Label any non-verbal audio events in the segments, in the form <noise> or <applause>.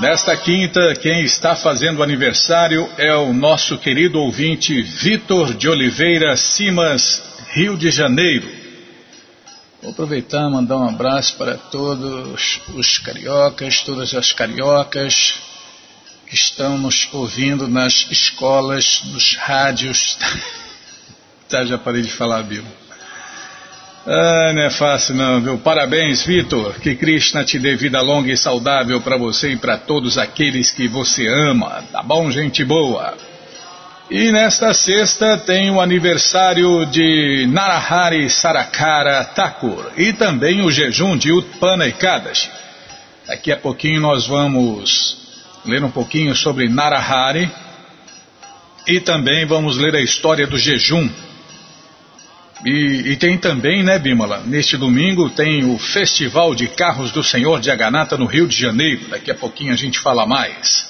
Nesta quinta, quem está fazendo aniversário é o nosso querido ouvinte Vitor de Oliveira Simas, Rio de Janeiro. Vou aproveitar e mandar um abraço para todos os cariocas, todas as cariocas que estão nos ouvindo nas escolas, nos rádios. <laughs> tá, já parei de falar, Bill. Ah, não é fácil não, viu? Parabéns, Vitor. Que Krishna te dê vida longa e saudável para você e para todos aqueles que você ama. Tá bom, gente boa? E nesta sexta tem o aniversário de Narahari Sarakara Thakur e também o jejum de Utpana Ekadashi. Daqui a pouquinho nós vamos ler um pouquinho sobre Narahari e também vamos ler a história do jejum e, e, tem também, né, Bimala, neste domingo tem o Festival de Carros do Senhor de Aganata no Rio de Janeiro. Daqui a pouquinho a gente fala mais.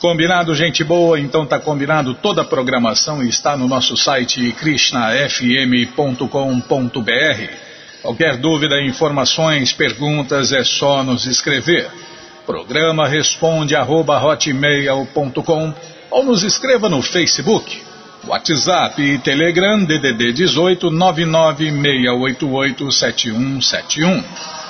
Combinado, gente boa? Então tá combinado. Toda a programação está no nosso site krishnafm.com.br. Qualquer dúvida, informações, perguntas é só nos escrever. Programa responde arroba ou nos escreva no Facebook WhatsApp e Telegram DDD 18 99688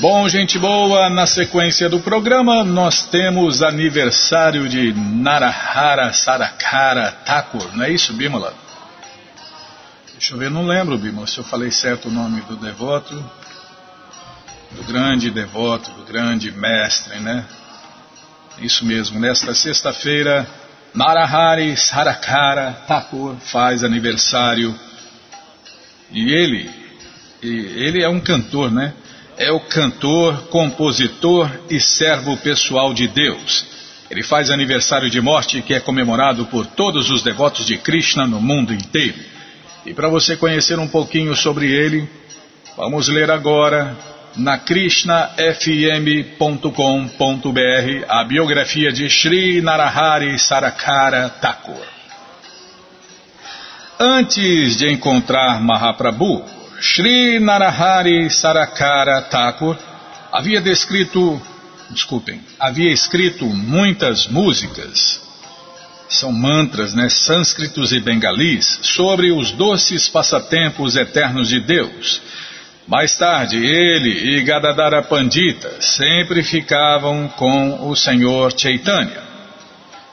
Bom, gente boa, na sequência do programa nós temos aniversário de Narahara Sarakara Thakur, não é isso, Bimala? Deixa eu ver, não lembro, Bimala, se eu falei certo o nome do devoto, do grande devoto, do grande mestre, né? Isso mesmo, nesta sexta-feira, Narahari Sarakara Thakur faz aniversário e ele, ele é um cantor, né? É o cantor, compositor e servo pessoal de Deus. Ele faz aniversário de morte que é comemorado por todos os devotos de Krishna no mundo inteiro. E para você conhecer um pouquinho sobre ele, vamos ler agora na krishnafm.com.br a biografia de Sri Narahari Sarakara Thakur. Antes de encontrar Mahaprabhu, Sri Narahari Sarakara Thakur havia descrito, desculpem, havia escrito muitas músicas, são mantras, né, sânscritos e bengalis, sobre os doces passatempos eternos de Deus. Mais tarde, ele e Gadadara Pandita sempre ficavam com o Senhor Chaitanya.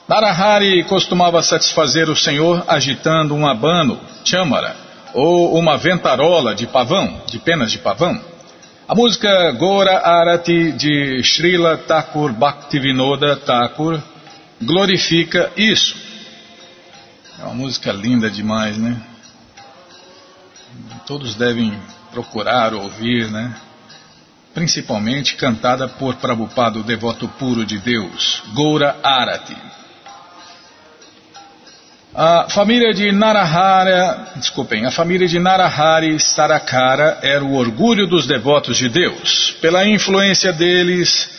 Narahari costumava satisfazer o Senhor agitando um abano, chamara, ou uma ventarola de pavão, de penas de pavão. A música Gora Arati de Srila Thakur Bhaktivinoda Thakur glorifica isso. É uma música linda demais, né? Todos devem procurar ouvir, né? Principalmente cantada por Prabhupada, o devoto puro de Deus, Goura Arati. A família de Narahara, desculpem, a família de Narahari Sarakara era o orgulho dos devotos de Deus. Pela influência deles,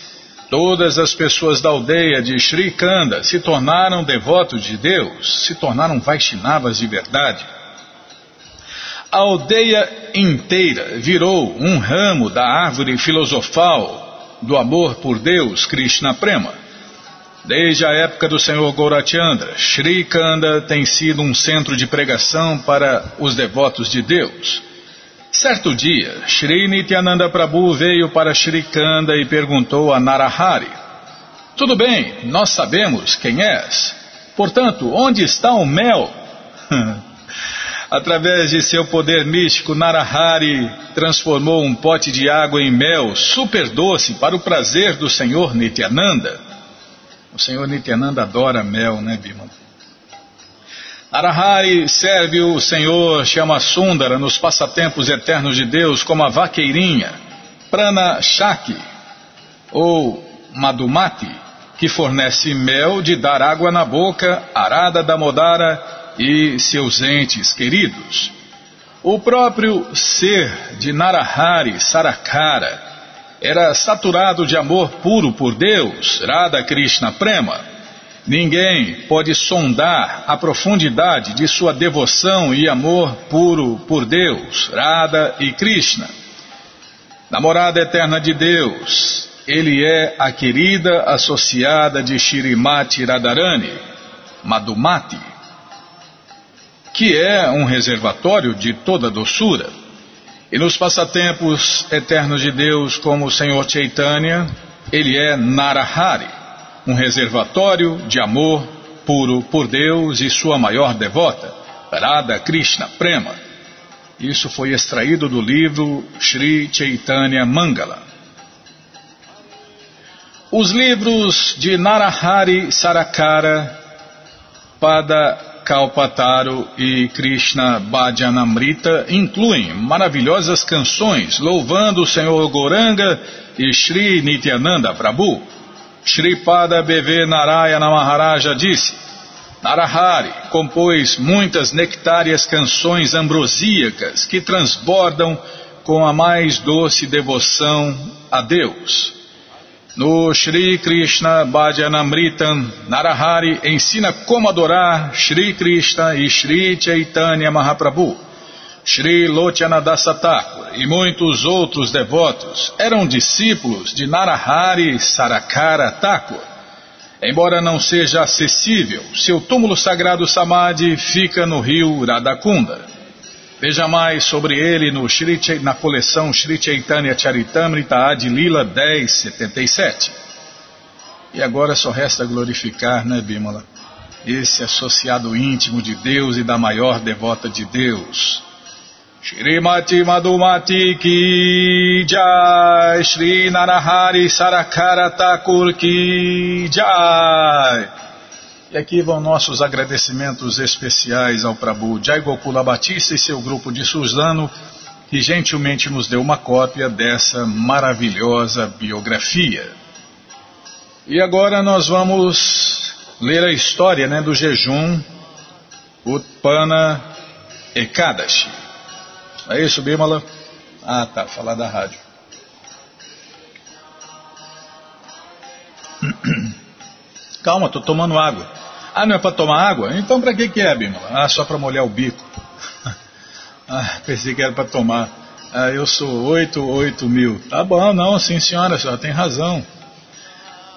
todas as pessoas da aldeia de Sri Kanda se tornaram devotos de Deus, se tornaram Vaishnavas de verdade. A aldeia inteira virou um ramo da árvore filosofal do amor por Deus, Krishna Prema. Desde a época do Senhor Gaurachandra, Sri Kanda tem sido um centro de pregação para os devotos de Deus. Certo dia, Sri Nityananda Prabhu veio para Sri Kanda e perguntou a Narahari: Tudo bem, nós sabemos quem és. Portanto, onde está o mel? <laughs> Através de seu poder místico, Narahari transformou um pote de água em mel super doce para o prazer do Senhor Nityananda. O Senhor Nityananda adora mel, né, Bimala? Arahari serve o Senhor chama Sundara nos passatempos eternos de Deus como a vaqueirinha, Prana Shaki ou Madhumati, que fornece mel de dar água na boca, Arada Damodara, e seus entes queridos. O próprio ser de Narahari Sarakara era saturado de amor puro por Deus, Radha Krishna Prema. Ninguém pode sondar a profundidade de sua devoção e amor puro por Deus, Radha e Krishna. Namorada eterna de Deus, ele é a querida associada de Shirimati Radharani, Madhumati, que é um reservatório de toda doçura. E nos passatempos eternos de Deus, como o Senhor Chaitanya, ele é Narahari, um reservatório de amor puro por Deus e sua maior devota, Radha Krishna Prema. Isso foi extraído do livro Sri Chaitanya Mangala. Os livros de Narahari Sarakara, Pada Kalpataru e Krishna Bhajanamrita incluem maravilhosas canções louvando o Senhor Goranga e Sri Nityananda Prabhu. Sri Pada BV Narayana Maharaja disse: Narahari compôs muitas nectárias canções ambrosíacas que transbordam com a mais doce devoção a Deus. No Shri Krishna Bhajanamritam, Narahari ensina como adorar Shri Krishna e Shri Chaitanya Mahaprabhu. Shri Lochanadasa Thakur e muitos outros devotos eram discípulos de Narahari Sarakara Thakur. Embora não seja acessível, seu túmulo sagrado Samadhi fica no rio Radakunda. Veja mais sobre ele no Shri, na coleção Sri Chaitanya Charitamrita Adi Lila 1077. E agora só resta glorificar, né, Bimala? Esse associado íntimo de Deus e da maior devota de Deus. Shrimati Madhumati Ki Jai Shri Narahari Sarakara Thakur Ki Jai e aqui vão nossos agradecimentos especiais ao Prabhu Jai Gokula Batista e seu grupo de Suzano, que gentilmente nos deu uma cópia dessa maravilhosa biografia. E agora nós vamos ler a história né, do jejum Utpana Ekadashi. É isso, Bimala? Ah, tá, falar da rádio. <clears throat> Calma, tô tomando água. Ah, não é para tomar água? Então para que que é, Bímola? Ah, só para molhar o bico. <laughs> ah, pensei que era para tomar. Ah, eu sou 8, 8 mil. Tá bom, não, sim senhora, a senhora tem razão.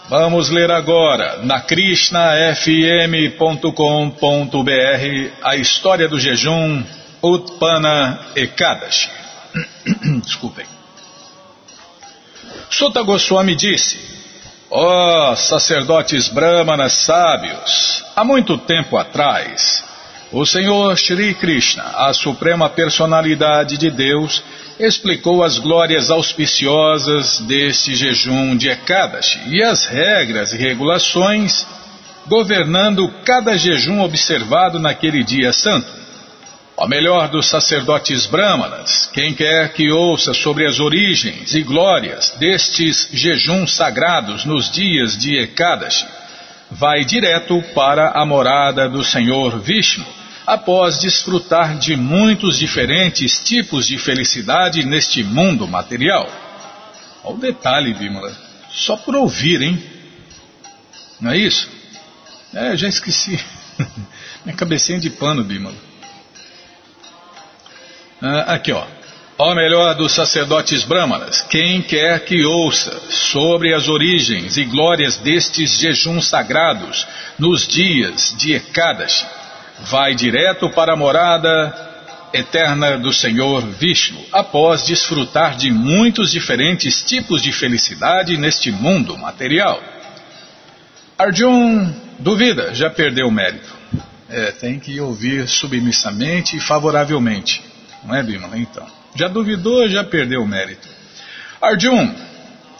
Vamos ler agora, na krishnafm.com.br, a história do jejum Utpana Ekadashi. <clears throat> Desculpem. Sutta Goswami disse, Ó oh, sacerdotes brahmanas sábios, há muito tempo atrás, o Senhor Shri Krishna, a suprema personalidade de Deus, explicou as glórias auspiciosas desse jejum de Ekadashi e as regras e regulações governando cada jejum observado naquele dia santo. O melhor dos sacerdotes brahmanas, quem quer que ouça sobre as origens e glórias destes jejuns sagrados nos dias de Ekadashi, vai direto para a morada do Senhor Vishnu, após desfrutar de muitos diferentes tipos de felicidade neste mundo material. Olha o detalhe, Bimala, só por ouvir, hein? Não é isso? É, já esqueci. <laughs> Minha cabecinha de pano, Bimala. Ah, aqui, ó. Ó melhor dos sacerdotes brahmanas, quem quer que ouça sobre as origens e glórias destes jejuns sagrados nos dias de Ekadashi, vai direto para a morada eterna do Senhor Vishnu, após desfrutar de muitos diferentes tipos de felicidade neste mundo material. Arjun duvida, já perdeu o mérito. É, tem que ouvir submissamente e favoravelmente. Não é, Bimala? Então. Já duvidou, já perdeu o mérito. Arjun,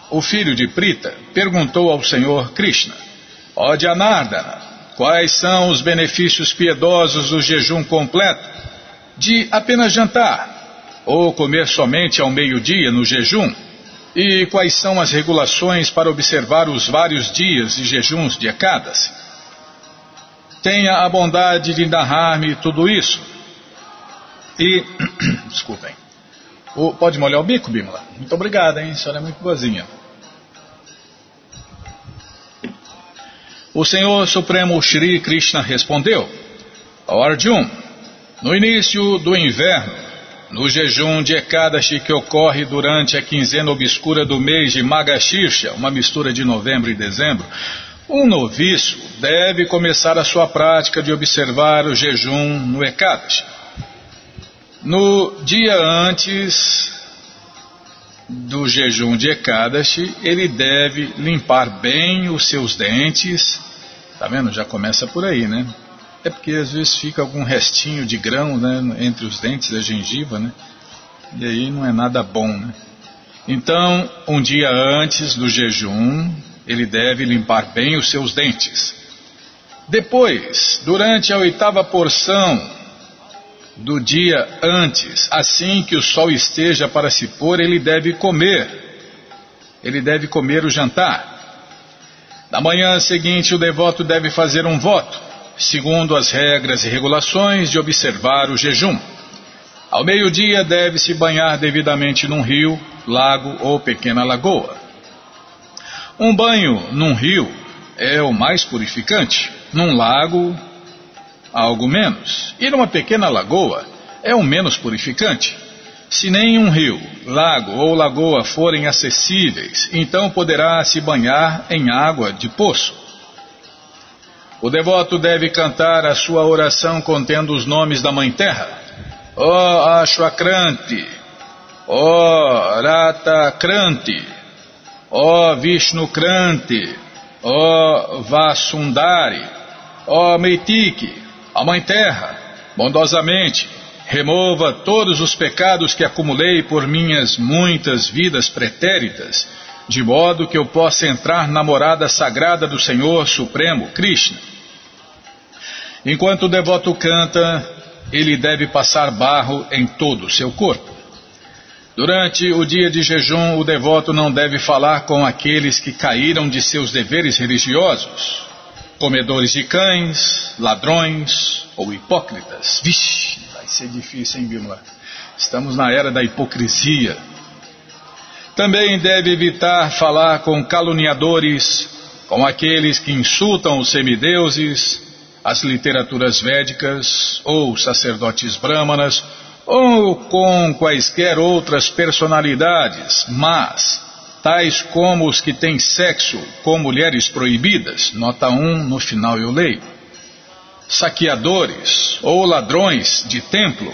o filho de Prita, perguntou ao Senhor Krishna: Ó Janardana, quais são os benefícios piedosos do jejum completo? De apenas jantar? Ou comer somente ao meio-dia no jejum? E quais são as regulações para observar os vários dias e jejuns de Ekadasi? tenha a bondade de narrar-me tudo isso. E, <clears throat> desculpem, o, pode molhar o bico, Bimala? Muito obrigado, hein? A senhora é muito boazinha. O Senhor Supremo Shri Krishna respondeu ao Arjun, no início do inverno, no jejum de Ekadashi que ocorre durante a quinzena obscura do mês de Magashirsha, uma mistura de novembro e dezembro, um noviço deve começar a sua prática de observar o jejum no Ekadashi. No dia antes do jejum de Ekadashi, ele deve limpar bem os seus dentes. Tá vendo? Já começa por aí, né? É porque às vezes fica algum restinho de grão né, entre os dentes da gengiva, né? E aí não é nada bom, né? Então, um dia antes do jejum, ele deve limpar bem os seus dentes. Depois, durante a oitava porção do dia antes, assim que o sol esteja para se pôr, ele deve comer. Ele deve comer o jantar. Na manhã seguinte, o devoto deve fazer um voto, segundo as regras e regulações de observar o jejum. Ao meio-dia, deve se banhar devidamente num rio, lago ou pequena lagoa. Um banho num rio é o mais purificante. Num lago, algo menos. Ir a uma pequena lagoa é o menos purificante. Se nem um rio, lago ou lagoa forem acessíveis, então poderá se banhar em água de poço. O devoto deve cantar a sua oração contendo os nomes da Mãe Terra. Ó oh, Ashwakranti, ó oh, Ratakranti, ó oh, Vishnukranti, ó oh, Vasundari, ó oh, Meitiki, a Mãe Terra, bondosamente, remova todos os pecados que acumulei por minhas muitas vidas pretéritas, de modo que eu possa entrar na morada sagrada do Senhor Supremo, Krishna. Enquanto o devoto canta, ele deve passar barro em todo o seu corpo. Durante o dia de jejum, o devoto não deve falar com aqueles que caíram de seus deveres religiosos, comedores de cães, ladrões ou hipócritas. Vixe, vai ser difícil, hein, Bimala? Estamos na era da hipocrisia. Também deve evitar falar com caluniadores, com aqueles que insultam os semideuses, as literaturas védicas ou sacerdotes brâmanas, ou com quaisquer outras personalidades, mas tais como os que têm sexo com mulheres proibidas, nota 1, no final eu leio, saqueadores ou ladrões de templo.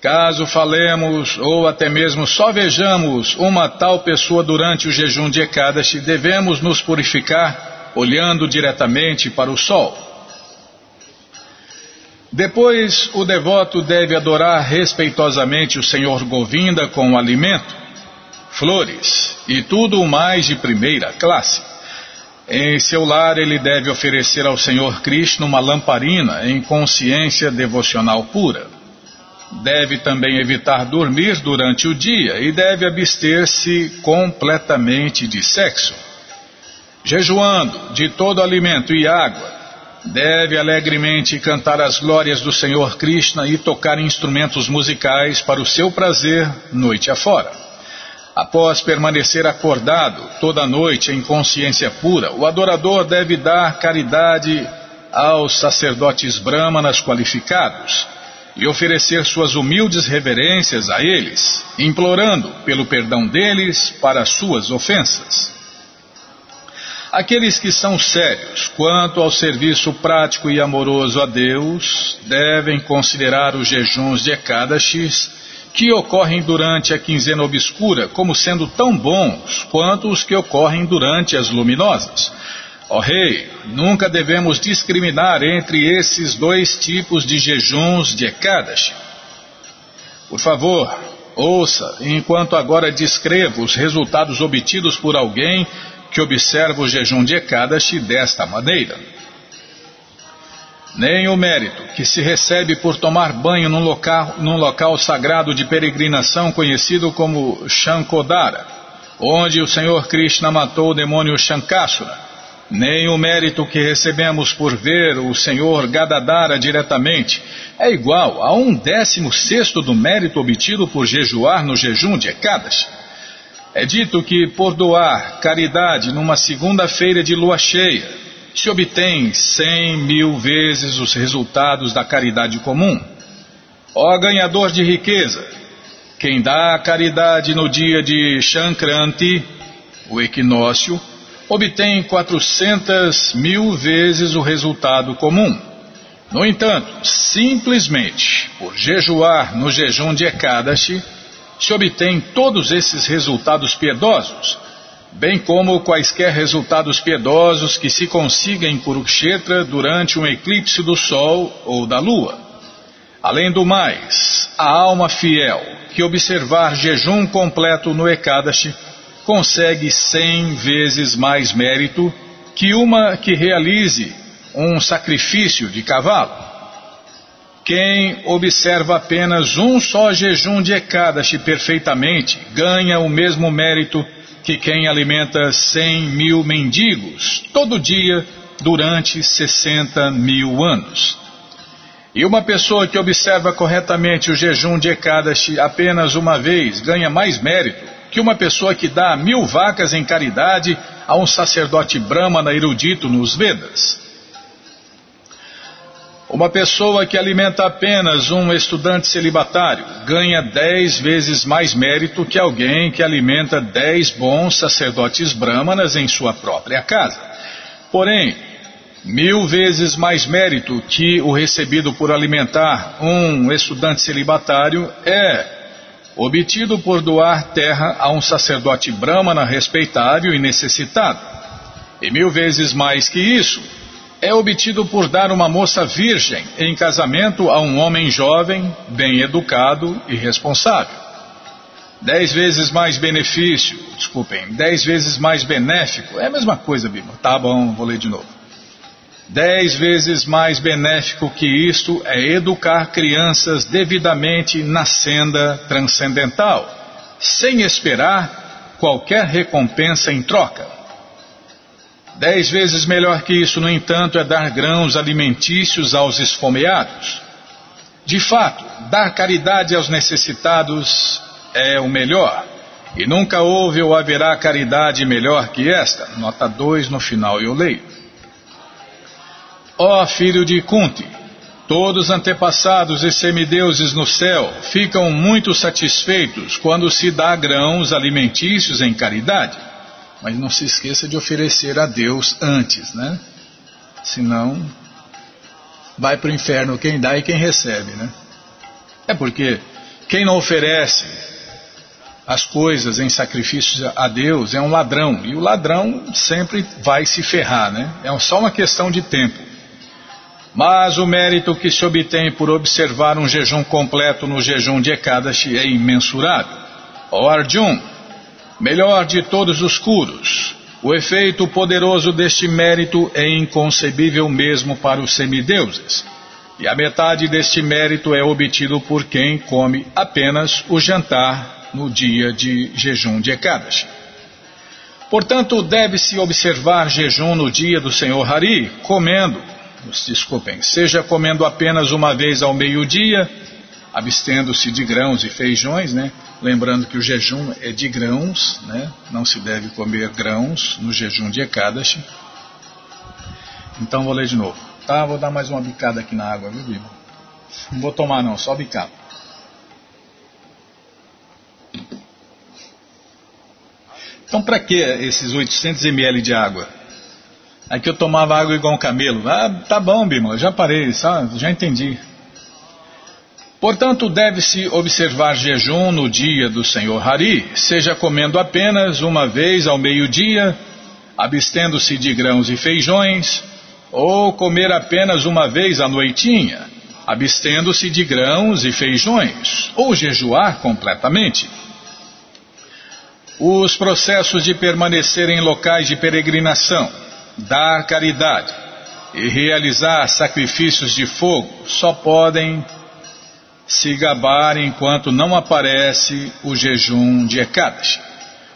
Caso falemos ou até mesmo só vejamos uma tal pessoa durante o jejum de Ekadashi, devemos nos purificar olhando diretamente para o sol. Depois, o devoto deve adorar respeitosamente o Senhor Govinda com o alimento flores e tudo o mais de primeira classe. Em seu lar, ele deve oferecer ao Senhor Krishna uma lamparina em consciência devocional pura. Deve também evitar dormir durante o dia e deve abster-se completamente de sexo. Jejuando de todo alimento e água, deve alegremente cantar as glórias do Senhor Krishna e tocar instrumentos musicais para o seu prazer noite afora. Após permanecer acordado toda noite em consciência pura, o adorador deve dar caridade aos sacerdotes brahmanas qualificados e oferecer suas humildes reverências a eles, implorando pelo perdão deles para suas ofensas. Aqueles que são sérios quanto ao serviço prático e amoroso a Deus devem considerar os jejuns de Ekadashis que ocorrem durante a quinzena obscura como sendo tão bons quanto os que ocorrem durante as luminosas. Ó oh, rei, nunca devemos discriminar entre esses dois tipos de jejuns de Ekadashi. Por favor, ouça, enquanto agora descrevo os resultados obtidos por alguém que observa o jejum de Ekadashi desta maneira nem o mérito que se recebe por tomar banho num local, num local sagrado de peregrinação conhecido como Shankodara, onde o Senhor Krishna matou o demônio Shankasura, nem o mérito que recebemos por ver o Senhor Gadadara diretamente é igual a um décimo sexto do mérito obtido por jejuar no jejum de Ekadas. É dito que por doar caridade numa segunda-feira de lua cheia, se obtém cem mil vezes os resultados da caridade comum. Ó ganhador de riqueza, quem dá caridade no dia de Shankranti, o equinócio, obtém 400 mil vezes o resultado comum. No entanto, simplesmente por jejuar no jejum de Ekadashi, se obtém todos esses resultados piedosos, bem como quaisquer resultados piedosos que se consiga em Kurukshetra durante um eclipse do Sol ou da Lua. Além do mais, a alma fiel que observar jejum completo no Ekadashi consegue cem vezes mais mérito que uma que realize um sacrifício de cavalo. Quem observa apenas um só jejum de Ekadashi perfeitamente ganha o mesmo mérito que quem alimenta cem mil mendigos todo dia durante sessenta mil anos. E uma pessoa que observa corretamente o jejum de Ekadashi apenas uma vez ganha mais mérito que uma pessoa que dá mil vacas em caridade a um sacerdote brahmana erudito nos Vedas. Uma pessoa que alimenta apenas um estudante celibatário ganha dez vezes mais mérito que alguém que alimenta dez bons sacerdotes brahmanas em sua própria casa. Porém, mil vezes mais mérito que o recebido por alimentar um estudante celibatário é obtido por doar terra a um sacerdote brahmana respeitável e necessitado. E mil vezes mais que isso, é obtido por dar uma moça virgem em casamento a um homem jovem, bem educado e responsável. Dez vezes mais benefício, desculpem, dez vezes mais benéfico, é a mesma coisa, Bíblia. Tá bom, vou ler de novo. Dez vezes mais benéfico que isto é educar crianças devidamente na senda transcendental, sem esperar qualquer recompensa em troca. Dez vezes melhor que isso, no entanto, é dar grãos alimentícios aos esfomeados. De fato, dar caridade aos necessitados é o melhor. E nunca houve ou haverá caridade melhor que esta. Nota 2 no final eu leio. Ó filho de Kunti, todos os antepassados e semideuses no céu ficam muito satisfeitos quando se dá grãos alimentícios em caridade. Mas não se esqueça de oferecer a Deus antes, né? Senão, vai para o inferno quem dá e quem recebe, né? É porque quem não oferece as coisas em sacrifício a Deus é um ladrão. E o ladrão sempre vai se ferrar, né? É só uma questão de tempo. Mas o mérito que se obtém por observar um jejum completo no jejum de Ekadashi é imensurável. Ó Arjun, melhor de todos os curos, o efeito poderoso deste mérito é inconcebível mesmo para os semideuses. E a metade deste mérito é obtido por quem come apenas o jantar no dia de jejum de Ekadashi. Portanto, deve-se observar jejum no dia do Senhor Hari, comendo, desculpem, seja comendo apenas uma vez ao meio-dia, abstendo-se de grãos e feijões, né? Lembrando que o jejum é de grãos, né? Não se deve comer grãos no jejum de Ekadashi. Então vou ler de novo. Tá, vou dar mais uma bicada aqui na água, viu, Bíblia? Não vou tomar não, só bicar. Então para que esses 800 ml de água? Aqui eu tomava água igual um camelo. Ah, tá bom, Bímola, já parei, sabe? já entendi. Portanto, deve-se observar jejum no dia do Senhor Hari, seja comendo apenas uma vez ao meio-dia, abstendo-se de grãos e feijões, ou comer apenas uma vez à noitinha, abstendo-se de grãos e feijões, ou jejuar completamente. Os processos de permanecer em locais de peregrinação dar caridade e realizar sacrifícios de fogo só podem se gabar enquanto não aparece o jejum de Ekadashi.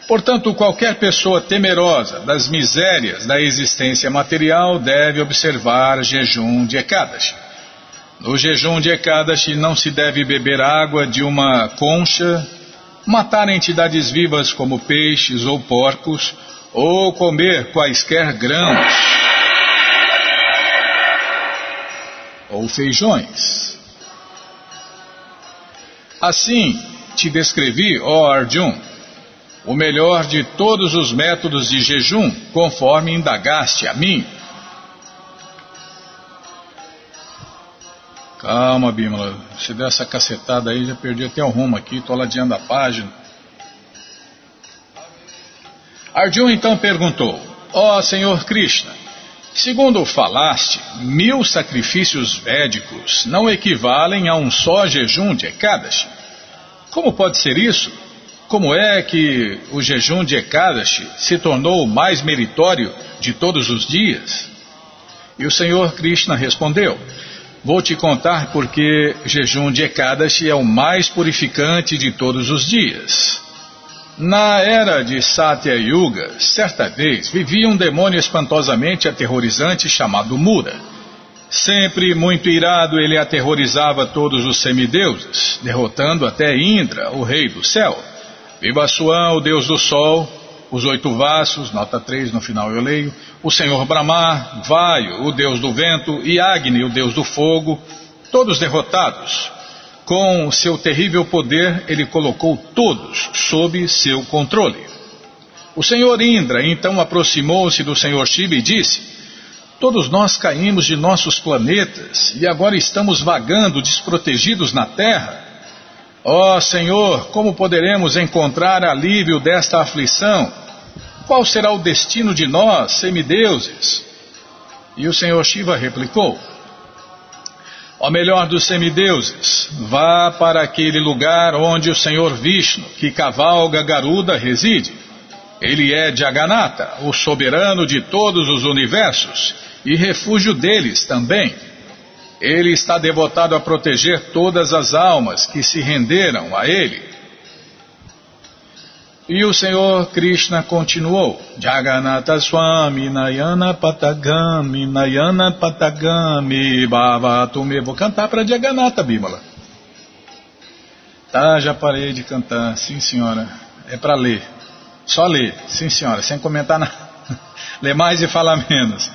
Portanto, qualquer pessoa temerosa das misérias da existência material deve observar jejum de Ekadashi. No jejum de Ekadashi não se deve beber água de uma concha, matar entidades vivas como peixes ou porcos, ou comer quaisquer grãos ou feijões. Assim te descrevi, ó Arjun, o melhor de todos os métodos de jejum, conforme indagaste a mim. Calma, Bímola. Se der essa cacetada aí, já perdi até o rumo aqui, estou ladeando a página. Arjun então perguntou: Ó oh, Senhor Krishna, segundo falaste, mil sacrifícios védicos não equivalem a um só jejum de Ekadashi. Como pode ser isso? Como é que o jejum de Ekadashi se tornou o mais meritório de todos os dias? E o Senhor Krishna respondeu: Vou te contar porque jejum de Ekadashi é o mais purificante de todos os dias. Na era de Satya Yuga, certa vez vivia um demônio espantosamente aterrorizante chamado Mura. Sempre muito irado, ele aterrorizava todos os semideuses, derrotando até Indra, o rei do céu. Vivassuan, o deus do sol, os oito vassos, nota 3 no final eu leio, o senhor Brahma, Vaio, o deus do vento, e Agni, o deus do fogo, todos derrotados. Com seu terrível poder, ele colocou todos sob seu controle. O senhor Indra então aproximou-se do senhor Shiva e disse: Todos nós caímos de nossos planetas e agora estamos vagando desprotegidos na Terra. Ó oh, Senhor, como poderemos encontrar alívio desta aflição? Qual será o destino de nós, semideuses? E o Senhor Shiva replicou: Ó melhor dos semideuses, vá para aquele lugar onde o Senhor Vishnu, que cavalga Garuda, reside. Ele é Jagannatha, o soberano de todos os universos e refúgio deles também. Ele está devotado a proteger todas as almas que se renderam a ele. E o Senhor Krishna continuou: Jagannatha Swami Nayana Patagami Nayana Patagami Bhavatume. Vou cantar para Jagannatha, Bímola. Tá, já parei de cantar. Sim, senhora. É para ler. Só ler. Sim, senhora. Sem comentar nada. <laughs> Ler mais e falar menos.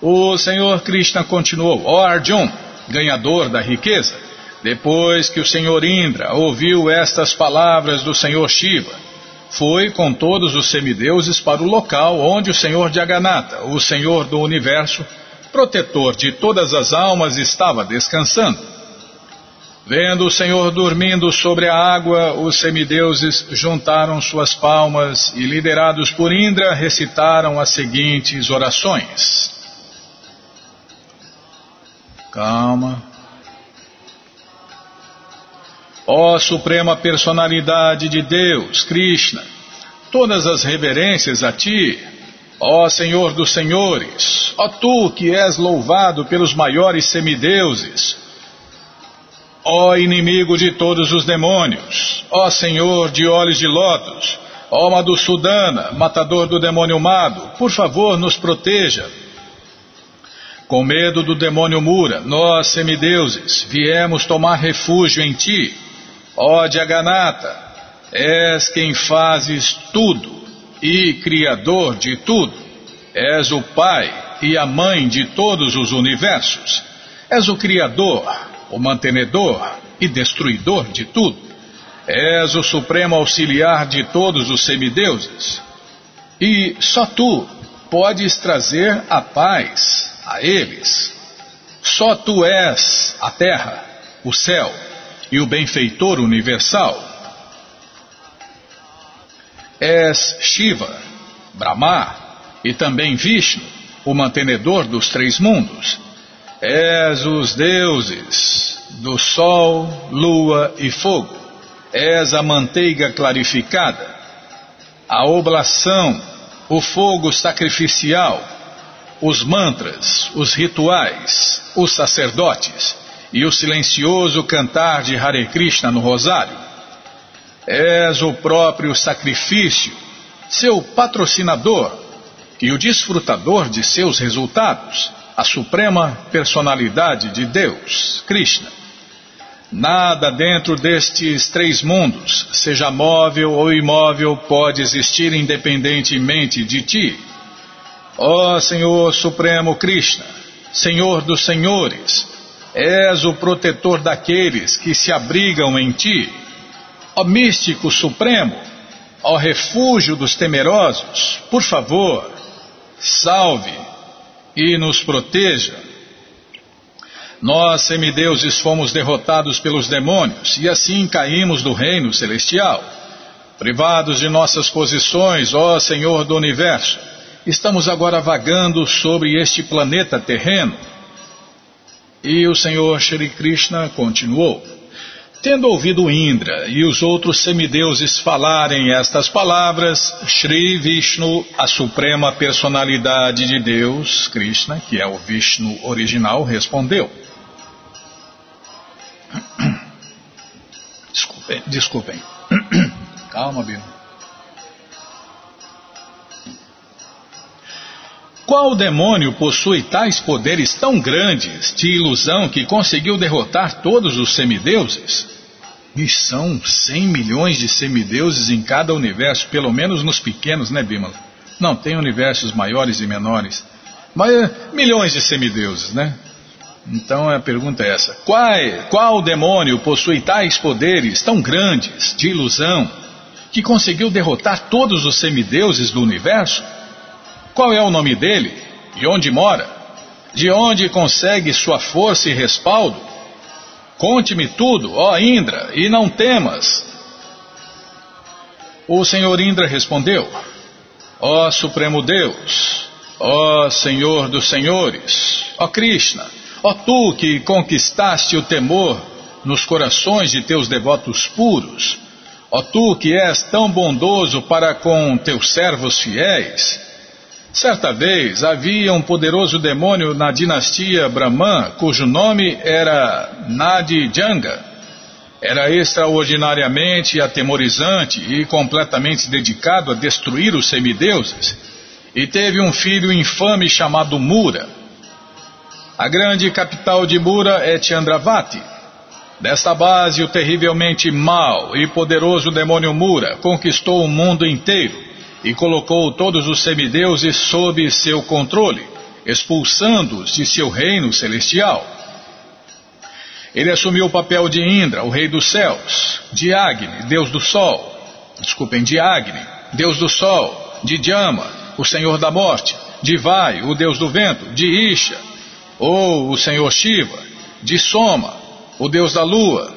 O Senhor Krishna continuou: Ó oh Arjun, ganhador da riqueza, depois que o Senhor Indra ouviu estas palavras do Senhor Shiva, foi com todos os semideuses para o local onde o Senhor Jagannatha, o Senhor do universo, protetor de todas as almas, estava descansando. Vendo o Senhor dormindo sobre a água, os semideuses juntaram suas palmas e, liderados por Indra, recitaram as seguintes orações. Calma. Ó Suprema Personalidade de Deus, Krishna, todas as reverências a Ti. Ó Senhor dos Senhores, ó Tu que és louvado pelos maiores semideuses. Ó inimigo de todos os demônios, ó Senhor de olhos de lótus, ó Madhusudana, matador do demônio mado, por favor nos proteja com medo do demônio Mura, nós, semideuses, viemos tomar refúgio em ti. Ó Jagannatha, és quem fazes tudo e criador de tudo. És o Pai e a Mãe de todos os universos. És o Criador, o mantenedor e destruidor de tudo. És o supremo auxiliar de todos os semideuses. E só tu podes trazer a paz a eles. Só tu és a terra, o céu e o benfeitor universal. És Shiva, Brahma e também Vishnu, o mantenedor dos três mundos. És os deuses do sol, lua e fogo. És a manteiga clarificada, a oblação, o fogo sacrificial os mantras, os rituais, os sacerdotes e o silencioso cantar de Hare Krishna no rosário. És o próprio sacrifício, seu patrocinador e o desfrutador de seus resultados, a suprema personalidade de Deus, Krishna. Nada dentro destes três mundos, seja móvel ou imóvel, pode existir independentemente de ti. Ó Senhor Supremo Krishna, Senhor dos Senhores, és o protetor daqueles que se abrigam em ti. Ó Místico Supremo, ó refúgio dos temerosos, por favor, salve e nos proteja. Nós, semideuses, fomos derrotados pelos demônios e assim caímos do reino celestial. Privados de nossas posições, ó Senhor do universo, estamos agora vagando sobre este planeta terreno. E o Senhor Shri Krishna continuou. Tendo ouvido Indra e os outros semideuses falarem estas palavras, Shri Vishnu, a suprema personalidade de Deus, Krishna, que é o Vishnu original, respondeu. <coughs> Desculpem, desculpem. <coughs> Calma, Bino. Qual demônio possui tais poderes tão grandes de ilusão que conseguiu derrotar todos os semideuses? E são 100 milhões de semideuses em cada universo, pelo menos nos pequenos, né, Bimala? Não, tem universos maiores e menores. Mas eh, milhões de semideuses, né? Então a pergunta é essa: qual, qual demônio possui tais poderes tão grandes de ilusão que conseguiu derrotar todos os semideuses do universo? Qual é o nome dele? E onde mora? De onde consegue sua força e respaldo? Conte-me tudo, ó Indra, e não temas. O Senhor Indra respondeu: Ó Supremo Deus, ó Senhor dos Senhores, ó Krishna, Ó tu que conquistaste o temor nos corações de teus devotos puros, ó tu que és tão bondoso para com teus servos fiéis. Certa vez havia um poderoso demônio na dinastia Brahman, cujo nome era Nadi Janga. Era extraordinariamente atemorizante e completamente dedicado a destruir os semideuses, e teve um filho infame chamado Mura. A grande capital de Mura é Chandravati. Desta base, o terrivelmente mau e poderoso demônio Mura conquistou o mundo inteiro e colocou todos os semideuses sob seu controle, expulsando-os de seu reino celestial. Ele assumiu o papel de Indra, o rei dos céus, de Agni, deus do sol, desculpem, de Agni, deus do sol, de Jama, o senhor da morte, de Vai, o deus do vento, de Isha, ou o Senhor Shiva, de Soma, o deus da lua,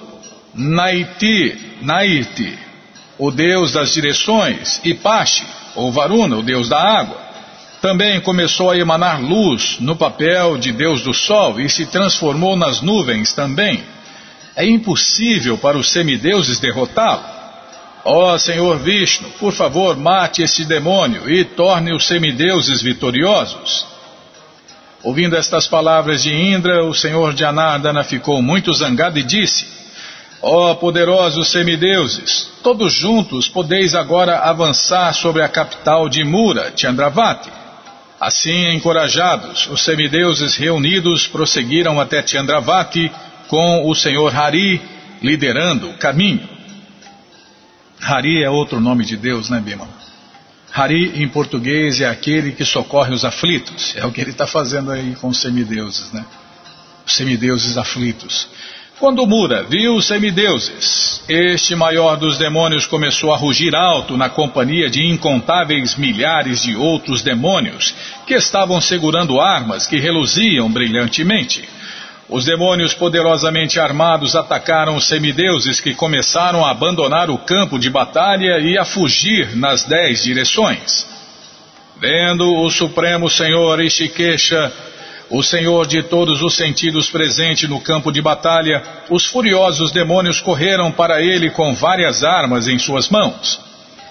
Naiti, Naiti, o deus das direções, e Pashi, ou Varuna, o deus da água. Também começou a emanar luz no papel de deus do sol e se transformou nas nuvens também. É impossível para os semideuses derrotá-lo. Ó oh, Senhor Vishnu, por favor, mate esse demônio e torne os semideuses vitoriosos. Ouvindo estas palavras de Indra, o senhor Janardana ficou muito zangado e disse: Ó oh, poderosos semideuses, todos juntos podeis agora avançar sobre a capital de Mura, Chandravati. Assim, encorajados, os semideuses reunidos prosseguiram até Chandravati com o senhor Hari liderando o caminho. Hari é outro nome de Deus, né, Bima? Hari, em português, é aquele que socorre os aflitos. É o que ele está fazendo aí com os semideuses, né? Os semideuses aflitos. Quando Mura viu os semideuses, este maior dos demônios começou a rugir alto na companhia de incontáveis milhares de outros demônios que estavam segurando armas que reluziam brilhantemente. Os demônios poderosamente armados atacaram os semideuses que começaram a abandonar o campo de batalha e a fugir nas dez direções. Vendo o Supremo Senhor Ishikesha, o Senhor de todos os sentidos presente no campo de batalha, os furiosos demônios correram para ele com várias armas em suas mãos.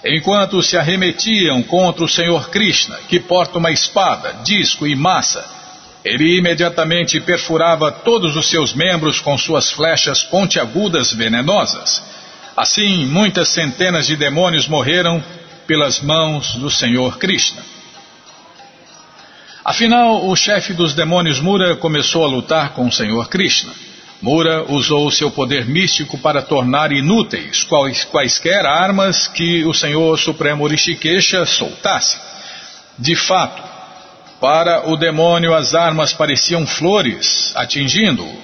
Enquanto se arremetiam contra o Senhor Krishna, que porta uma espada, disco e massa, ele imediatamente perfurava todos os seus membros com suas flechas pontiagudas venenosas. Assim, muitas centenas de demônios morreram pelas mãos do Senhor Krishna. Afinal, o chefe dos demônios Mura começou a lutar com o Senhor Krishna. Mura usou seu poder místico para tornar inúteis quais, quaisquer armas que o Senhor Supremo Rishikesha soltasse. De fato, para o demônio as armas pareciam flores, atingindo-o.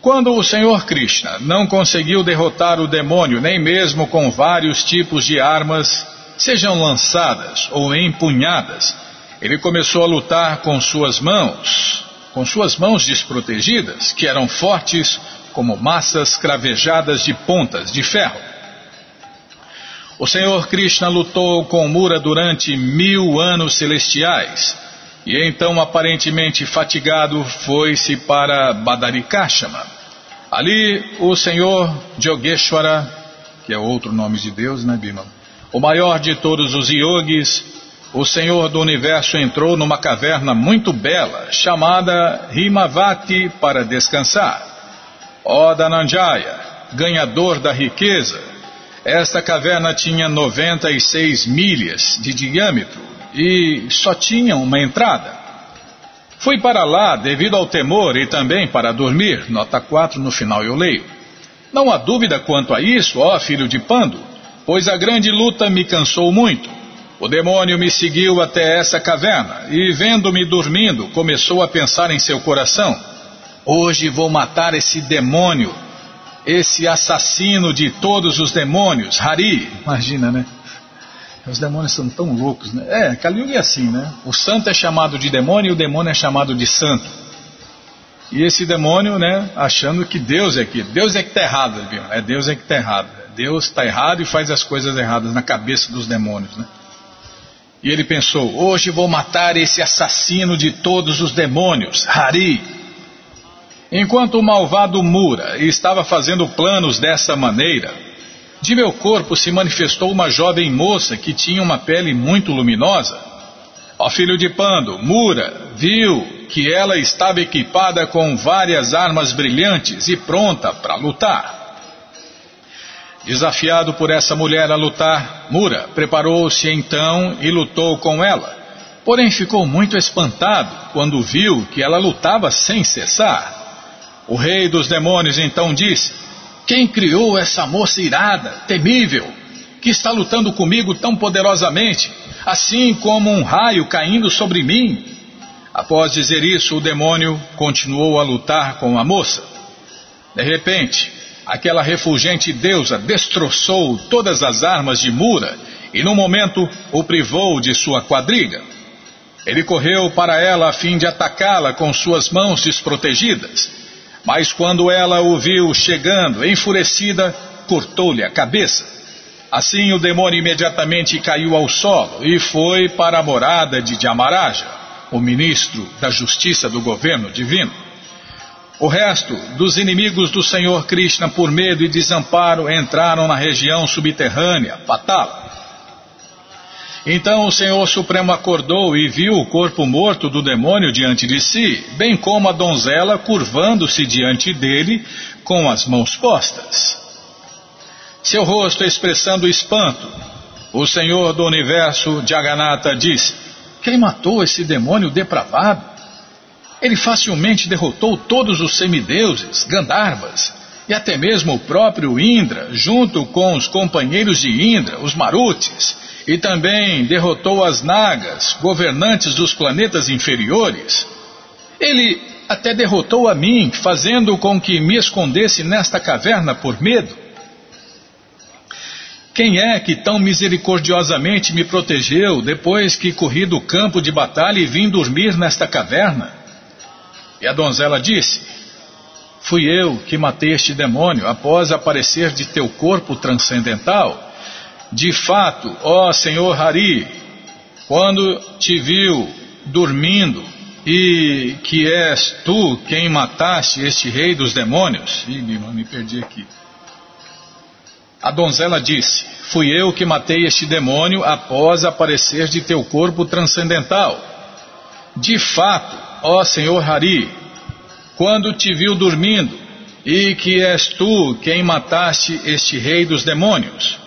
Quando o Senhor Krishna não conseguiu derrotar o demônio nem mesmo com vários tipos de armas, sejam lançadas ou empunhadas, ele começou a lutar com suas mãos, com suas mãos desprotegidas, que eram fortes como massas cravejadas de pontas de ferro. O Senhor Krishna lutou com Mura durante mil anos celestiais e então, aparentemente fatigado, foi-se para Badarikashama. Ali, o Senhor Yogeshwara, que é outro nome de Deus, né, Bima? O maior de todos os yogis, o Senhor do Universo entrou numa caverna muito bela, chamada Himavati, para descansar. Ó Dananjaya, ganhador da riqueza, esta caverna tinha 96 milhas de diâmetro e só tinha uma entrada. Fui para lá devido ao temor e também para dormir. Nota 4 no final eu leio. Não há dúvida quanto a isso, ó filho de Pando, pois a grande luta me cansou muito. O demônio me seguiu até essa caverna e, vendo-me dormindo, começou a pensar em seu coração: Hoje vou matar esse demônio, esse assassino de todos os demônios, Hari. Imagina, né? Os demônios são tão loucos, né? É, Kali é assim, né? O santo é chamado de demônio e o demônio é chamado de santo. E esse demônio, né, achando que Deus é que Deus é que está errado, viu? É Deus é que está errado. Deus está errado e faz as coisas erradas na cabeça dos demônios, né? E ele pensou: hoje vou matar esse assassino de todos os demônios, Hari. Enquanto o malvado Mura estava fazendo planos dessa maneira, de meu corpo se manifestou uma jovem moça que tinha uma pele muito luminosa. Ó filho de Pando, Mura viu que ela estava equipada com várias armas brilhantes e pronta para lutar. Desafiado por essa mulher a lutar, Mura preparou-se então e lutou com ela. Porém ficou muito espantado quando viu que ela lutava sem cessar. O rei dos demônios então disse: quem criou essa moça irada, temível, que está lutando comigo tão poderosamente, assim como um raio caindo sobre mim? Após dizer isso, o demônio continuou a lutar com a moça. De repente, aquela refulgente deusa destroçou todas as armas de Mura e, num momento, o privou de sua quadriga. Ele correu para ela a fim de atacá-la com suas mãos desprotegidas. Mas quando ela o viu chegando, enfurecida, cortou-lhe a cabeça. Assim o demônio imediatamente caiu ao solo e foi para a morada de Dhyamaraja, o ministro da justiça do governo divino. O resto dos inimigos do Senhor Krishna, por medo e desamparo, entraram na região subterrânea, Patala. Então o Senhor Supremo acordou e viu o corpo morto do demônio diante de si, bem como a donzela curvando-se diante dele com as mãos postas. Seu rosto expressando espanto, o Senhor do Universo, Jagannatha, disse: Quem matou esse demônio depravado? Ele facilmente derrotou todos os semideuses, Gandharvas, e até mesmo o próprio Indra, junto com os companheiros de Indra, os Marutis e também derrotou as Nagas, governantes dos planetas inferiores. Ele até derrotou a mim, fazendo com que me escondesse nesta caverna por medo. Quem é que tão misericordiosamente me protegeu depois que corri do campo de batalha e vim dormir nesta caverna? E a donzela disse: Fui eu que matei este demônio após aparecer de teu corpo transcendental de fato, ó Senhor Hari, quando te viu dormindo e que és tu quem mataste este rei dos demônios. Ih, me perdi aqui. A donzela disse: Fui eu que matei este demônio após aparecer de teu corpo transcendental. De fato, ó Senhor Hari, quando te viu dormindo e que és tu quem mataste este rei dos demônios.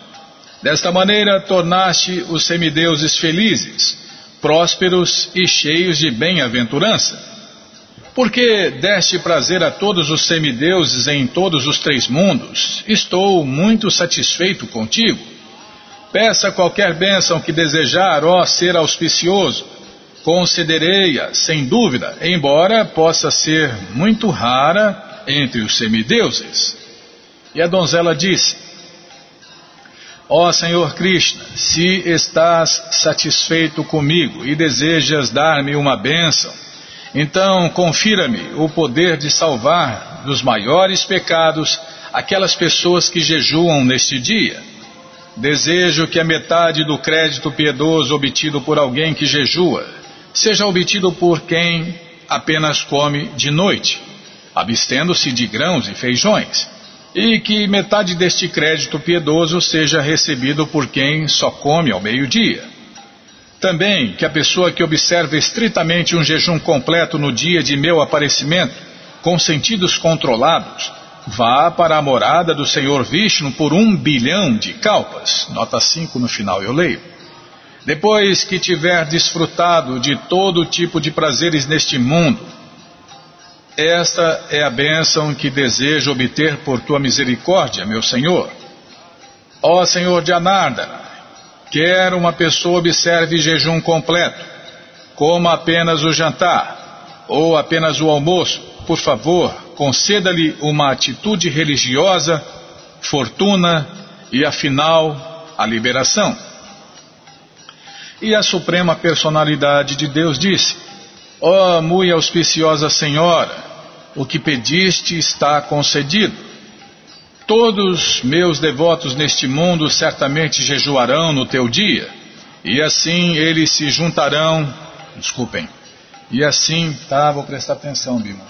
Desta maneira, tornaste os semideuses felizes, prósperos e cheios de bem-aventurança. Porque deste prazer a todos os semideuses em todos os três mundos, estou muito satisfeito contigo. Peça qualquer bênção que desejar, ó ser auspicioso, concederei-a, sem dúvida, embora possa ser muito rara entre os semideuses. E a donzela disse: Ó Senhor Krishna, se estás satisfeito comigo e desejas dar-me uma bênção, então confira-me o poder de salvar dos maiores pecados aquelas pessoas que jejuam neste dia. Desejo que a metade do crédito piedoso obtido por alguém que jejua seja obtido por quem apenas come de noite, abstendo-se de grãos e feijões e que metade deste crédito piedoso seja recebido por quem só come ao meio-dia. Também que a pessoa que observa estritamente um jejum completo no dia de meu aparecimento, com sentidos controlados, vá para a morada do Senhor Vishnu por um bilhão de calpas. Nota 5 no final eu leio. Depois que tiver desfrutado de todo tipo de prazeres neste mundo, esta é a bênção que desejo obter por tua misericórdia, meu Senhor. Ó Senhor de Anarda, quer uma pessoa observe jejum completo, coma apenas o jantar ou apenas o almoço, por favor, conceda-lhe uma atitude religiosa, fortuna e, afinal, a liberação. E a Suprema Personalidade de Deus disse: Ó oh, auspiciosa Senhora, o que pediste está concedido. Todos meus devotos neste mundo certamente jejuarão no teu dia, e assim eles se juntarão. Desculpem. E assim, tá, vou prestar atenção, Bima.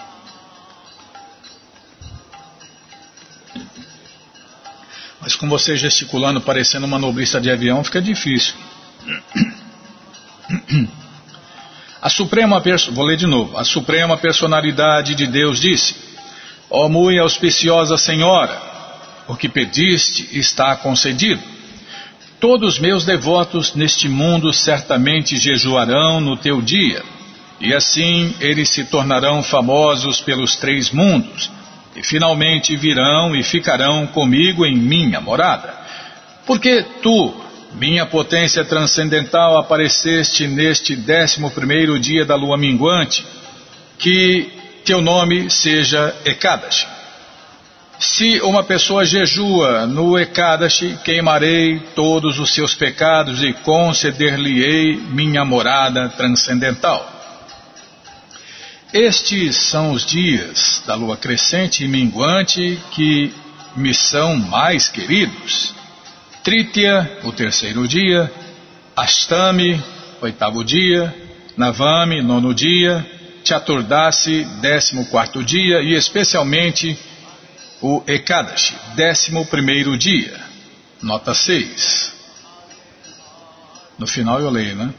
Mas com você gesticulando, parecendo uma nobrista de avião, fica difícil. A Suprema, vou ler de novo, a Suprema Personalidade de Deus disse, ó oh, muito auspiciosa Senhora, o que pediste está concedido. Todos meus devotos neste mundo certamente jejuarão no teu dia, e assim eles se tornarão famosos pelos três mundos, e finalmente virão e ficarão comigo em minha morada. Porque tu, minha potência transcendental, apareceste neste décimo primeiro dia da lua minguante, que teu nome seja Ekadashi. Se uma pessoa jejua no Ekadashi, queimarei todos os seus pecados e conceder-lhe-ei minha morada transcendental. Estes são os dias da lua crescente e minguante que me são mais queridos. Tritya, o terceiro dia, Ashtami, oitavo dia, Navami, nono dia, Chaturdasi, décimo quarto dia e especialmente o Ekadashi, décimo primeiro dia. Nota 6. No final eu leio, né?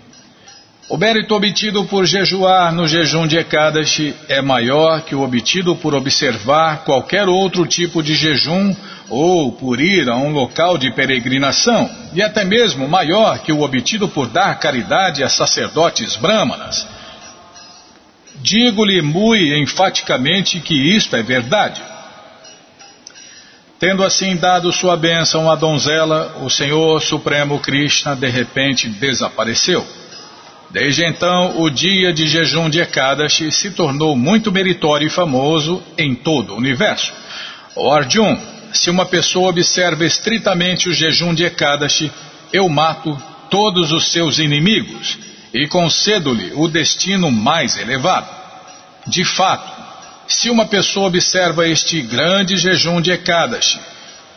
O mérito obtido por jejuar no jejum de Ekadashi é maior que o obtido por observar qualquer outro tipo de jejum ou por ir a um local de peregrinação, e até mesmo maior que o obtido por dar caridade a sacerdotes brâmanas. Digo-lhe muito enfaticamente que isto é verdade. Tendo assim dado sua bênção à donzela, o Senhor Supremo Krishna de repente desapareceu. Desde então, o dia de jejum de Ekadashi se tornou muito meritório e famoso em todo o universo. O Arjun, se uma pessoa observa estritamente o jejum de Ekadashi, eu mato todos os seus inimigos e concedo-lhe o destino mais elevado. De fato, se uma pessoa observa este grande jejum de Ekadashi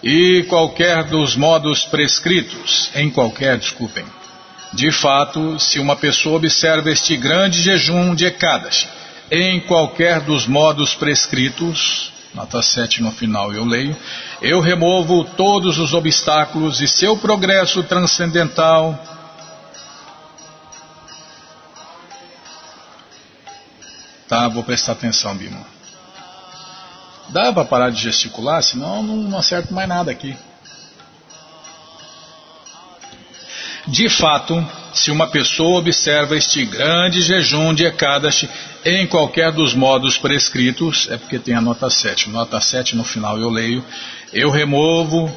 e qualquer dos modos prescritos, em qualquer, desculpem, de fato, se uma pessoa observa este grande jejum de Ekadashi em qualquer dos modos prescritos, nota 7 no final eu leio, eu removo todos os obstáculos e seu progresso transcendental Tá, vou prestar atenção, Bima. Dá para parar de gesticular, senão não, não acerto mais nada aqui. De fato, se uma pessoa observa este grande jejum de Ekadashi em qualquer dos modos prescritos, é porque tem a nota 7, nota 7 no final eu leio, eu removo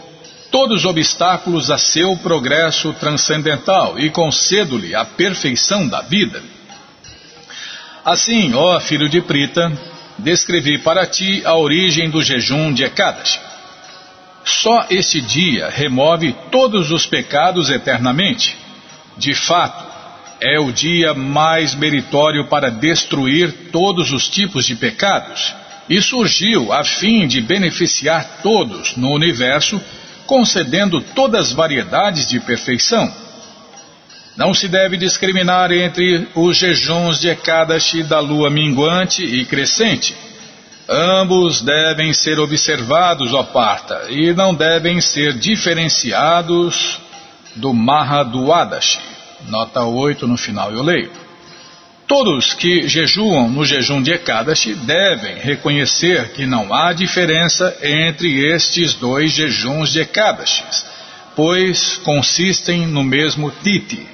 todos os obstáculos a seu progresso transcendental e concedo-lhe a perfeição da vida. Assim, ó filho de Prita, descrevi para ti a origem do jejum de Ekadashi. Só este dia remove todos os pecados eternamente. De fato, é o dia mais meritório para destruir todos os tipos de pecados e surgiu a fim de beneficiar todos no universo, concedendo todas as variedades de perfeição. Não se deve discriminar entre os jejuns de Ekadashi da lua minguante e crescente. Ambos devem ser observados, ó Parta, e não devem ser diferenciados do Mahaduadashi. Nota 8 no final eu leio. Todos que jejuam no jejum de Ekadashi devem reconhecer que não há diferença entre estes dois jejuns de Ekadashi, pois consistem no mesmo titi.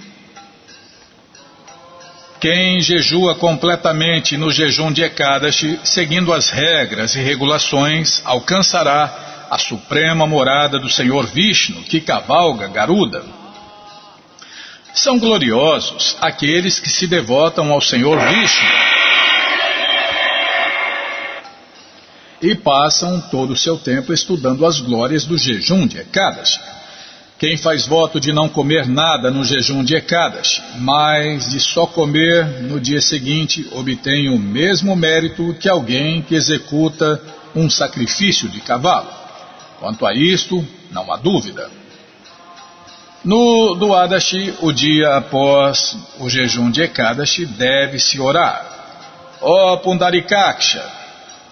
Quem jejua completamente no jejum de Ekadashi, seguindo as regras e regulações, alcançará a suprema morada do Senhor Vishnu, que cavalga Garuda. São gloriosos aqueles que se devotam ao Senhor Vishnu e passam todo o seu tempo estudando as glórias do jejum de Ekadashi. Quem faz voto de não comer nada no jejum de Ekadashi, mas de só comer no dia seguinte, obtém o mesmo mérito que alguém que executa um sacrifício de cavalo. Quanto a isto, não há dúvida. No Duadashi, o dia após o jejum de Ekadashi, deve-se orar. Ó oh, Pundarikaksha,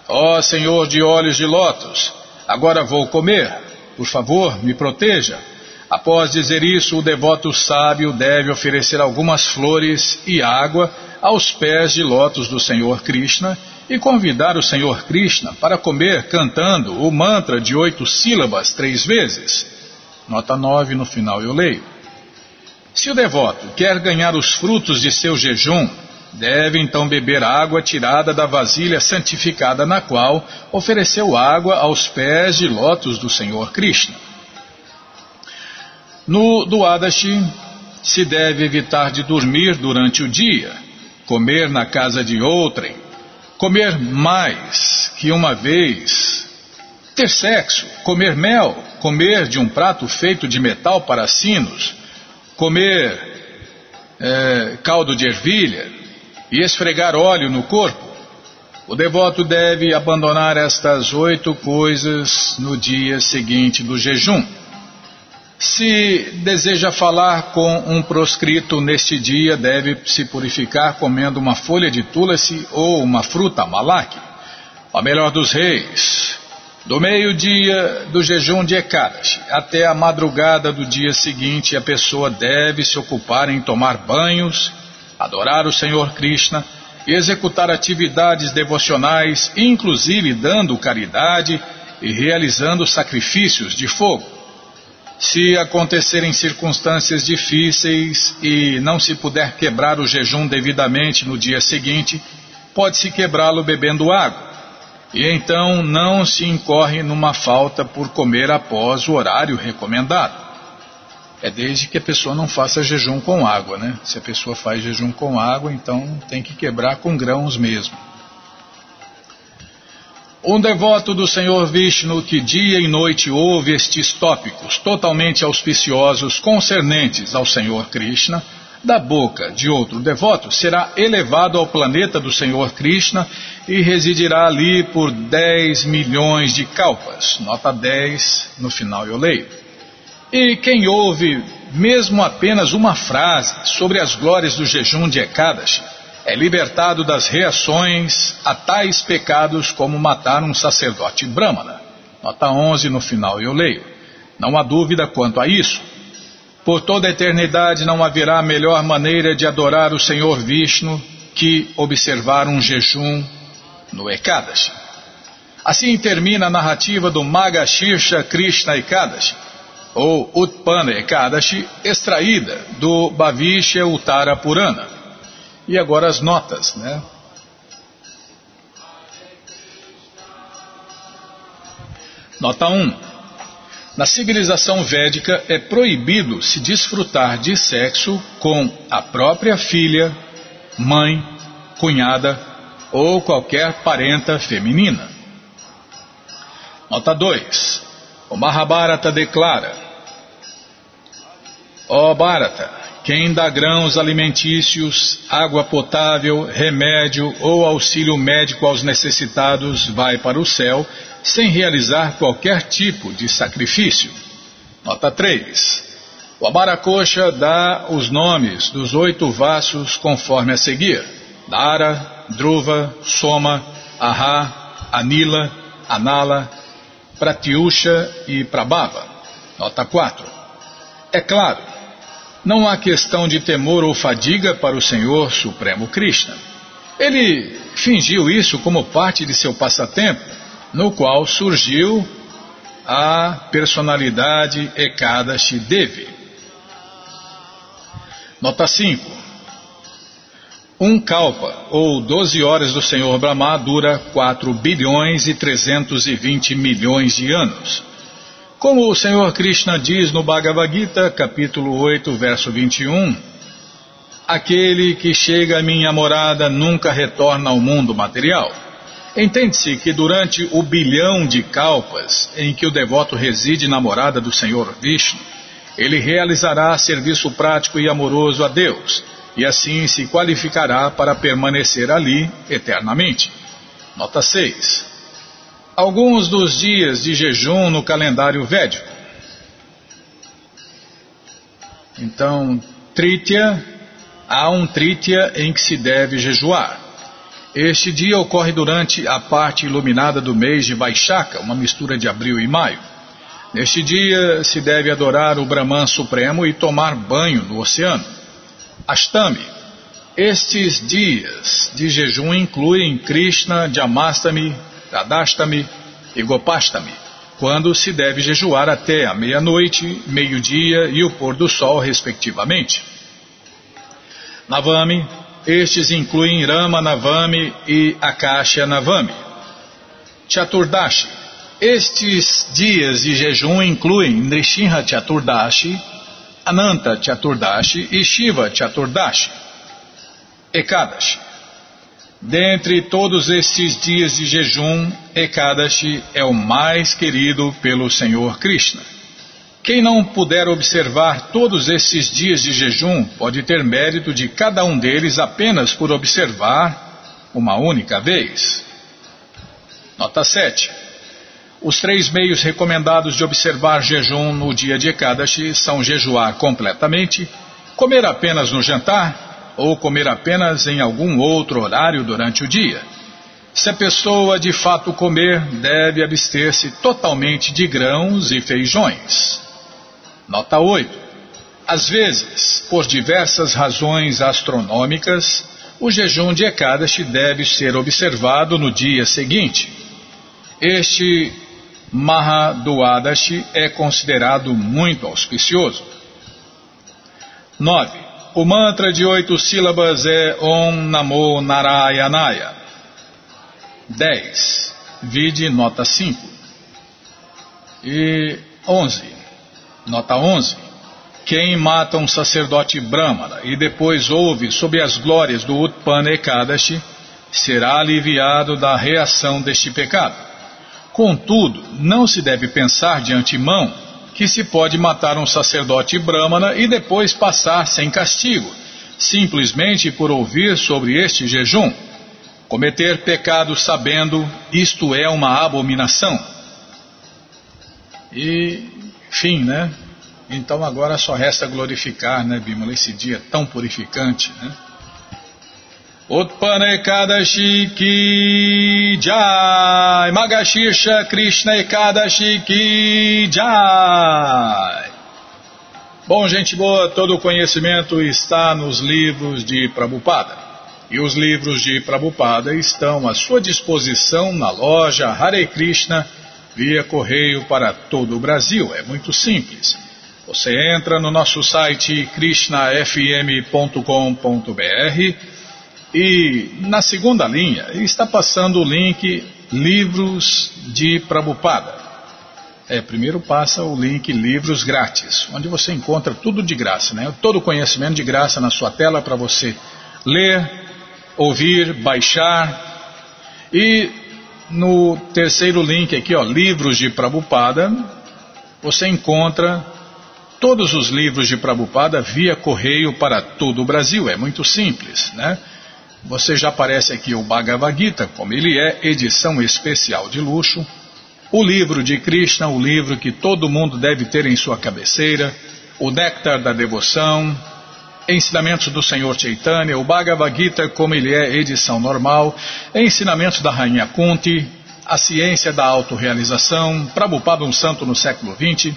ó oh, Senhor de olhos de lótus, agora vou comer, por favor, me proteja Após dizer isso, o devoto sábio deve oferecer algumas flores e água aos pés de lótus do Senhor Krishna e convidar o Senhor Krishna para comer cantando o mantra de oito sílabas três vezes. Nota 9 no final eu leio. Se o devoto quer ganhar os frutos de seu jejum, deve então beber água tirada da vasilha santificada na qual ofereceu água aos pés de lótus do Senhor Krishna. No Duadashi, se deve evitar de dormir durante o dia, comer na casa de outrem, comer mais que uma vez, ter sexo, comer mel, comer de um prato feito de metal para sinos, comer é, caldo de ervilha e esfregar óleo no corpo. O devoto deve abandonar estas oito coisas no dia seguinte do jejum. Se deseja falar com um proscrito neste dia, deve se purificar comendo uma folha de tulasi ou uma fruta malak, a melhor dos reis. Do meio-dia do jejum de Ekadashi até a madrugada do dia seguinte, a pessoa deve se ocupar em tomar banhos, adorar o Senhor Krishna e executar atividades devocionais, inclusive dando caridade e realizando sacrifícios de fogo. Se acontecerem circunstâncias difíceis e não se puder quebrar o jejum devidamente no dia seguinte, pode-se quebrá-lo bebendo água. E então não se incorre numa falta por comer após o horário recomendado. É desde que a pessoa não faça jejum com água, né? Se a pessoa faz jejum com água, então tem que quebrar com grãos mesmo. Um devoto do Senhor Vishnu que dia e noite ouve estes tópicos totalmente auspiciosos concernentes ao Senhor Krishna, da boca de outro devoto, será elevado ao planeta do Senhor Krishna e residirá ali por 10 milhões de kalpas. Nota 10, no final eu leio. E quem ouve mesmo apenas uma frase sobre as glórias do jejum de Ekadashi, é libertado das reações a tais pecados como matar um sacerdote brahmana. Nota 11 no final eu leio. Não há dúvida quanto a isso. Por toda a eternidade não haverá melhor maneira de adorar o Senhor Vishnu que observar um jejum no Ekadashi. Assim termina a narrativa do Maga Shirsha Krishna Ekadashi, ou Utpana Ekadashi, extraída do Bhavishya Uttara Purana. E agora as notas, né? Nota 1. Na civilização védica é proibido se desfrutar de sexo com a própria filha, mãe, cunhada ou qualquer parenta feminina. Nota 2. O Mahabharata declara Ó oh, Bharata, quem dá grãos alimentícios, água potável, remédio ou auxílio médico aos necessitados vai para o céu sem realizar qualquer tipo de sacrifício. Nota 3. O Amaracoxa dá os nomes dos oito vasos conforme a seguir: Dara, Druva, Soma, Aha, Anila, Anala, Pratyusha e Prabhava. Nota 4. É claro não há questão de temor ou fadiga para o Senhor Supremo Krishna. Ele fingiu isso como parte de seu passatempo, no qual surgiu a personalidade Ekadashi Devi. Nota 5. Um kalpa, ou 12 horas do Senhor Brahma, dura 4 bilhões e 320 milhões de anos. Como o Senhor Krishna diz no Bhagavad Gita, capítulo 8, verso 21, aquele que chega à minha morada nunca retorna ao mundo material. Entende-se que durante o bilhão de kalpas em que o devoto reside na morada do Senhor Vishnu, ele realizará serviço prático e amoroso a Deus, e assim se qualificará para permanecer ali eternamente. Nota 6 alguns dos dias de jejum no calendário védico. Então, Tritya, há um Tritya em que se deve jejuar. Este dia ocorre durante a parte iluminada do mês de Vaishaka, uma mistura de abril e maio. Neste dia se deve adorar o Brahman Supremo e tomar banho no oceano. Ashtami. Estes dias de jejum incluem Krishna, Jamastami, Radhastami e Gopastami, quando se deve jejuar até a meia-noite, meio-dia e o pôr do sol, respectivamente. Navami, estes incluem Rama Navami e Akasha Navami. Chaturdashi, estes dias de jejum incluem Nrishinha Chaturdashi, Ananta Chaturdashi e Shiva Chaturdashi. Ekadashi, Dentre todos estes dias de jejum, Ekadashi é o mais querido pelo Senhor Krishna. Quem não puder observar todos esses dias de jejum pode ter mérito de cada um deles apenas por observar uma única vez. Nota 7. Os três meios recomendados de observar jejum no dia de Ekadashi são jejuar completamente, comer apenas no jantar ou comer apenas em algum outro horário durante o dia. Se a pessoa de fato comer, deve abster-se totalmente de grãos e feijões. Nota 8. Às vezes, por diversas razões astronômicas, o jejum de Ekadashi deve ser observado no dia seguinte. Este Mahaduadashi é considerado muito auspicioso. 9. O mantra de oito sílabas é Om Namo Narayanaya. 10. Vide nota 5. E 11. Nota 11. Quem mata um sacerdote brahmana e depois ouve sobre as glórias do Utpana será aliviado da reação deste pecado. Contudo, não se deve pensar de antemão que se pode matar um sacerdote brahmana e depois passar sem castigo, simplesmente por ouvir sobre este jejum. Cometer pecado sabendo, isto é uma abominação. E, fim, né? Então agora só resta glorificar, né, Bimala, esse dia tão purificante, né? Utpana Ekadashi Ki Jai Magashirsha Krishna Ekadashi Jai Bom, gente boa, todo o conhecimento está nos livros de Prabhupada. E os livros de Prabhupada estão à sua disposição na loja Hare Krishna via correio para todo o Brasil. É muito simples Você entra no nosso site krishnafm.com.br e na segunda linha está passando o link Livros de Prabupada. É, primeiro passa o link Livros Grátis, onde você encontra tudo de graça, né? Todo o conhecimento de graça na sua tela para você ler, ouvir, baixar. E no terceiro link aqui, ó, Livros de Prabupada, você encontra todos os livros de Prabupada via correio para todo o Brasil. É muito simples, né? Você já aparece aqui o Bhagavad Gita, como ele é, edição especial de luxo. O livro de Krishna, o livro que todo mundo deve ter em sua cabeceira. O Néctar da Devoção. Ensinamentos do Senhor Chaitanya, o Bhagavad Gita, como ele é, edição normal. Ensinamentos da Rainha Kunti. A ciência da autorrealização. Prabhupada, um santo no século XX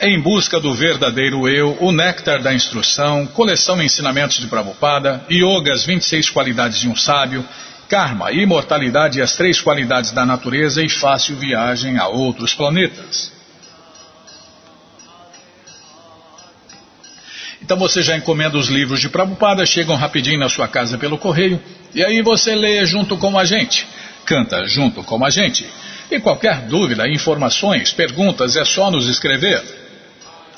em busca do verdadeiro eu, o néctar da instrução, coleção ensinamentos de Prabhupada, Yoga, as 26 qualidades de um sábio, Karma, imortalidade e as três qualidades da natureza e fácil viagem a outros planetas. Então você já encomenda os livros de Prabhupada, chegam rapidinho na sua casa pelo correio, e aí você lê junto com a gente, canta junto com a gente. E qualquer dúvida, informações, perguntas, é só nos escrever.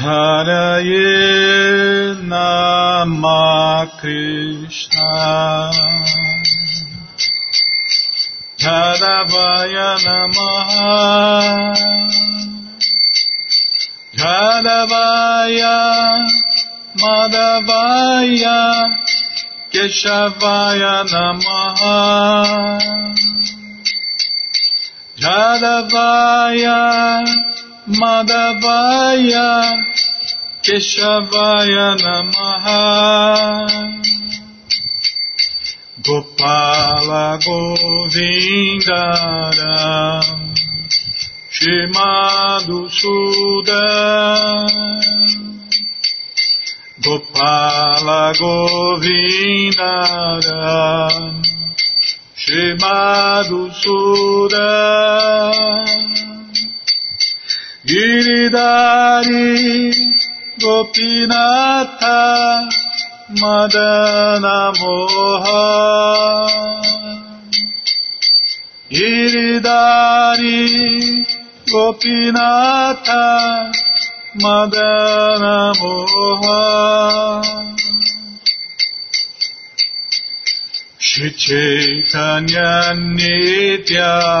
Haraye Nama Krishna. Jadavaya Namaha. Jadavaya Madhavaya Keshavaya Namaha. Jadavaya Madhavaya Keshavaya Namaha. Gopala Govindaram Shimadu Sudan Gopala Govindaram Shimadu Sudan Giridari Gopinatha Madana Moha Giridari Gopinatha Madana Moha Shri Chaitanya Nityananda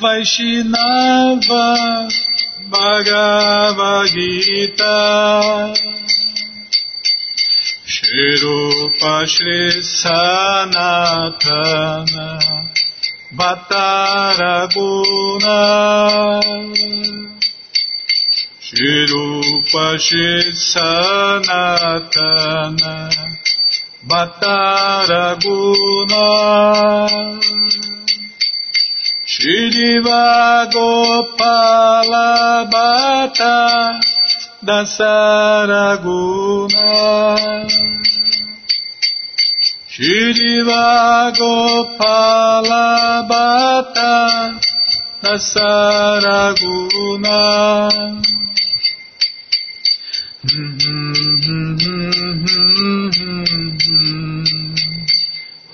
Vaishnava Bhagavad Gita Shirupa Shri Sanatana Bhattaraguna Shirupa Shri Sanatana Bhattaraguna Shriva Gopala Bhatta Dasaraguna Shriva Gopala Bhatta Dasaraguna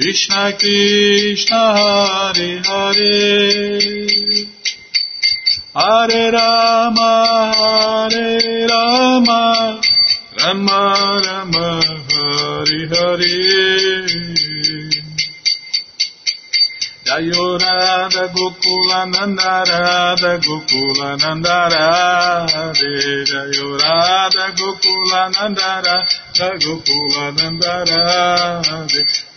Krishna Krishna Hare Hare. Hare Rama Hare Rama. Rama Rama Hare Hare. Jayorada Gokula Nandarada Gokula Nandara Jayorada Gokula Nandara Gokula Nandara